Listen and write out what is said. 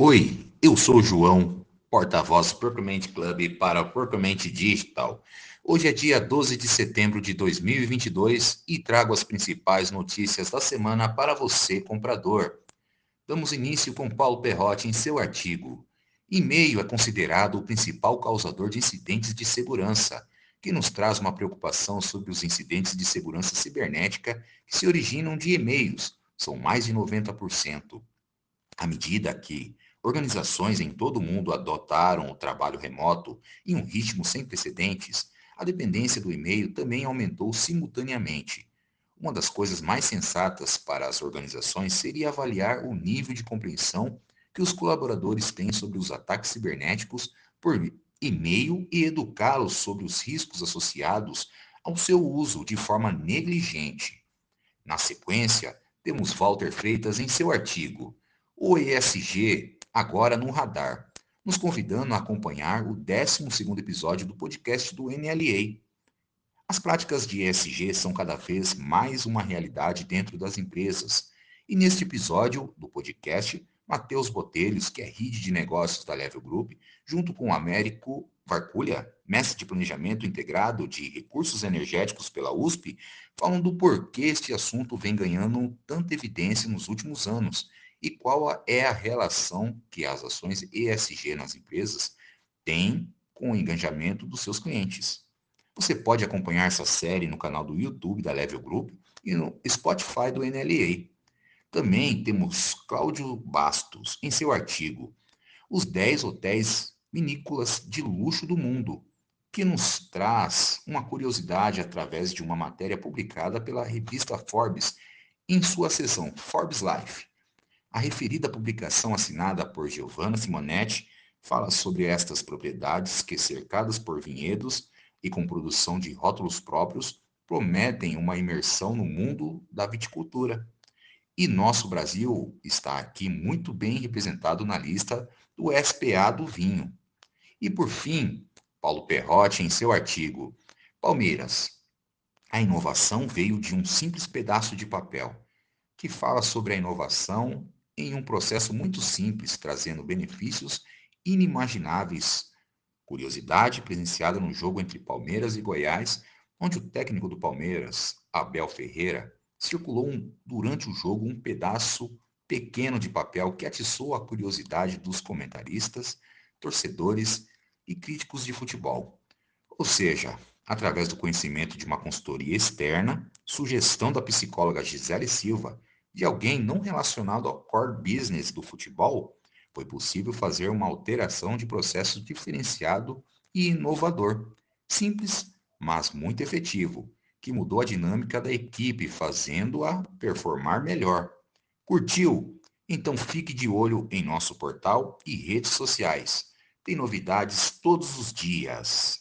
Oi, eu sou o João, porta-voz Propriamente Club para Propriamente Digital. Hoje é dia 12 de setembro de 2022 e trago as principais notícias da semana para você, comprador. Damos início com Paulo Perrotti em seu artigo. E-mail é considerado o principal causador de incidentes de segurança, que nos traz uma preocupação sobre os incidentes de segurança cibernética que se originam de e-mails, são mais de 90%. À medida que organizações em todo o mundo adotaram o trabalho remoto em um ritmo sem precedentes, a dependência do e-mail também aumentou simultaneamente. Uma das coisas mais sensatas para as organizações seria avaliar o nível de compreensão que os colaboradores têm sobre os ataques cibernéticos por e-mail e educá-los sobre os riscos associados ao seu uso de forma negligente. Na sequência, temos Walter Freitas em seu artigo o ESG agora no radar, nos convidando a acompanhar o 12º episódio do podcast do NLA. As práticas de ESG são cada vez mais uma realidade dentro das empresas. E neste episódio do podcast, Matheus Botelhos, que é RID de negócios da Level Group, junto com Américo Varculha, mestre de planejamento integrado de recursos energéticos pela USP, falam do porquê este assunto vem ganhando tanta evidência nos últimos anos e qual é a relação que as ações ESG nas empresas têm com o engajamento dos seus clientes. Você pode acompanhar essa série no canal do YouTube da Level Group e no Spotify do NLA. Também temos Cláudio Bastos em seu artigo Os 10 hotéis vinícolas de luxo do mundo, que nos traz uma curiosidade através de uma matéria publicada pela revista Forbes em sua seção Forbes Life. A referida publicação assinada por Giovanna Simonetti fala sobre estas propriedades que, cercadas por vinhedos e com produção de rótulos próprios, prometem uma imersão no mundo da viticultura. E nosso Brasil está aqui muito bem representado na lista do SPA do vinho. E por fim, Paulo Perrotti, em seu artigo Palmeiras, a inovação veio de um simples pedaço de papel, que fala sobre a inovação em um processo muito simples, trazendo benefícios inimagináveis. Curiosidade presenciada no jogo entre Palmeiras e Goiás, onde o técnico do Palmeiras, Abel Ferreira, circulou um, durante o jogo um pedaço pequeno de papel que atiçou a curiosidade dos comentaristas, torcedores e críticos de futebol. Ou seja, através do conhecimento de uma consultoria externa, sugestão da psicóloga Gisele Silva de alguém não relacionado ao core business do futebol, foi possível fazer uma alteração de processo diferenciado e inovador, simples, mas muito efetivo, que mudou a dinâmica da equipe, fazendo-a performar melhor. Curtiu? Então fique de olho em nosso portal e redes sociais. Tem novidades todos os dias.